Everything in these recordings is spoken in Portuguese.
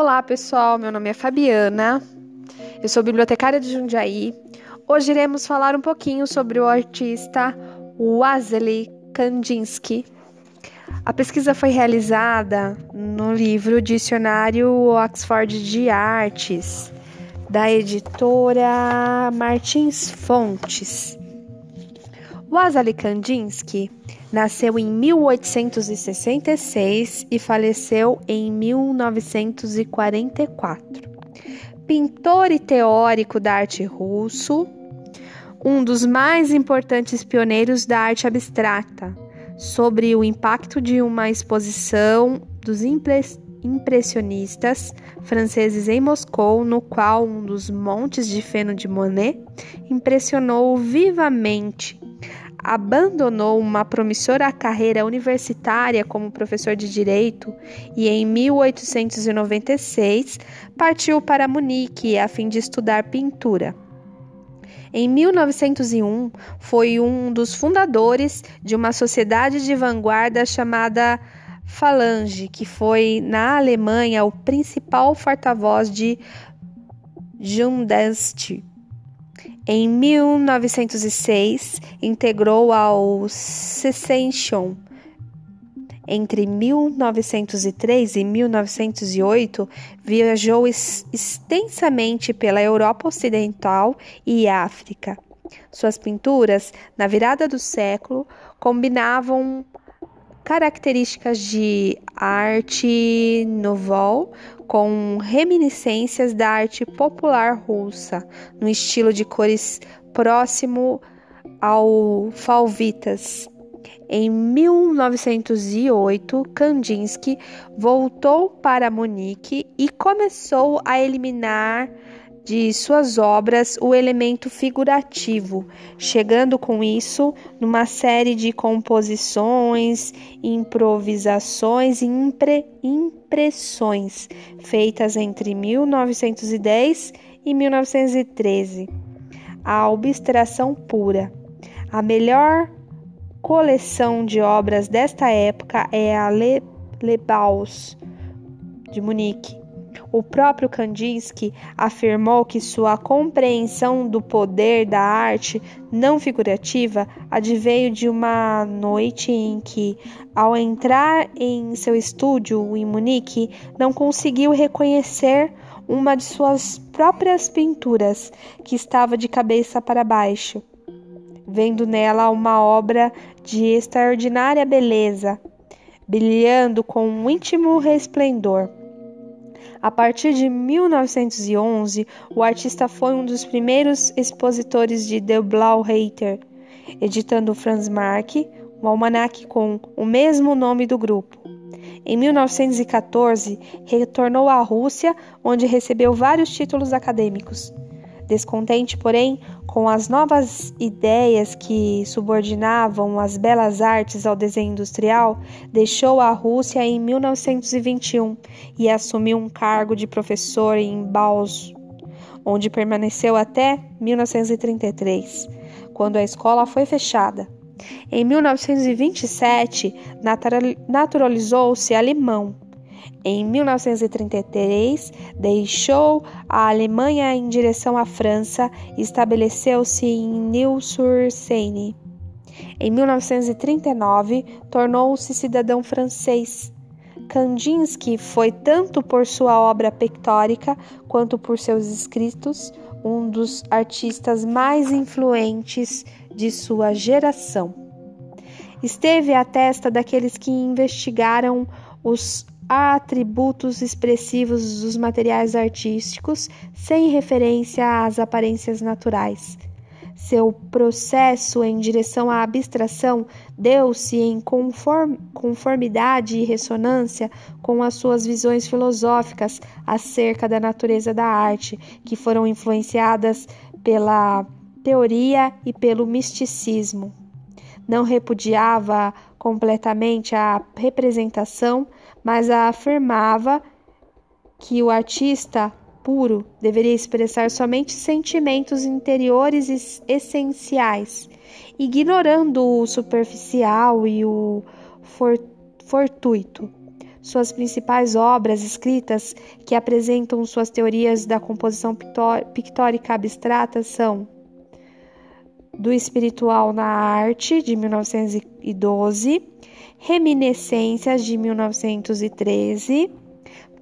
Olá, pessoal. Meu nome é Fabiana. Eu sou bibliotecária de Jundiaí. Hoje iremos falar um pouquinho sobre o artista Wassily Kandinsky. A pesquisa foi realizada no livro Dicionário Oxford de Artes, da editora Martins Fontes. Wassily Kandinsky Nasceu em 1866 e faleceu em 1944. Pintor e teórico da arte russo, um dos mais importantes pioneiros da arte abstrata, sobre o impacto de uma exposição dos impressionistas franceses em Moscou, no qual um dos montes de feno de Monet impressionou vivamente abandonou uma promissora carreira universitária como professor de direito e em 1896 partiu para Munique a fim de estudar pintura. Em 1901, foi um dos fundadores de uma sociedade de vanguarda chamada Falange, que foi na Alemanha o principal porta-voz de Jundenst, em 1906, integrou ao Secession. Entre 1903 e 1908, viajou extensamente pela Europa Ocidental e África. Suas pinturas, na virada do século, combinavam características de arte novel com reminiscências da arte popular russa, no estilo de cores próximo ao Falvitas. Em 1908, Kandinsky voltou para Munique e começou a eliminar de suas obras o elemento figurativo, chegando com isso numa série de composições, improvisações e impre impressões feitas entre 1910 e 1913. A abstração pura. A melhor coleção de obras desta época é a Le, Le Baus, de Munique o próprio Kandinsky afirmou que sua compreensão do poder da arte não figurativa adveio de uma noite em que, ao entrar em seu estúdio em Munique, não conseguiu reconhecer uma de suas próprias pinturas, que estava de cabeça para baixo, vendo nela uma obra de extraordinária beleza, brilhando com um íntimo resplendor. A partir de 1911, o artista foi um dos primeiros expositores de The Blau Reiter, editando Franz Marc, um almanaque com o mesmo nome do grupo. Em 1914, retornou à Rússia, onde recebeu vários títulos acadêmicos. Descontente, porém, com as novas ideias que subordinavam as belas artes ao desenho industrial, deixou a Rússia em 1921 e assumiu um cargo de professor em Baus, onde permaneceu até 1933, quando a escola foi fechada. Em 1927, naturalizou-se alemão em 1933, deixou a Alemanha em direção à França e estabeleceu-se em Nil-sur-Seine. Em 1939, tornou-se cidadão francês. Kandinsky foi, tanto por sua obra pictórica quanto por seus escritos, um dos artistas mais influentes de sua geração. Esteve à testa daqueles que investigaram os atributos expressivos dos materiais artísticos sem referência às aparências naturais. Seu processo em direção à abstração deu-se em conform conformidade e ressonância com as suas visões filosóficas acerca da natureza da arte, que foram influenciadas pela teoria e pelo misticismo. Não repudiava completamente a representação, mas afirmava que o artista puro deveria expressar somente sentimentos interiores e essenciais, ignorando o superficial e o fortuito. Suas principais obras escritas que apresentam suas teorias da composição pictórica abstrata são Do Espiritual na Arte, de 1912, Reminiscências, de 1913,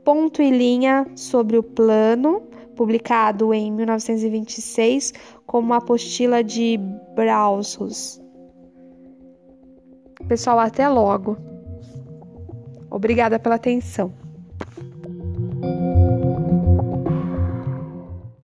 Ponto e Linha sobre o Plano, publicado em 1926 como apostila de Brausus. Pessoal, até logo. Obrigada pela atenção.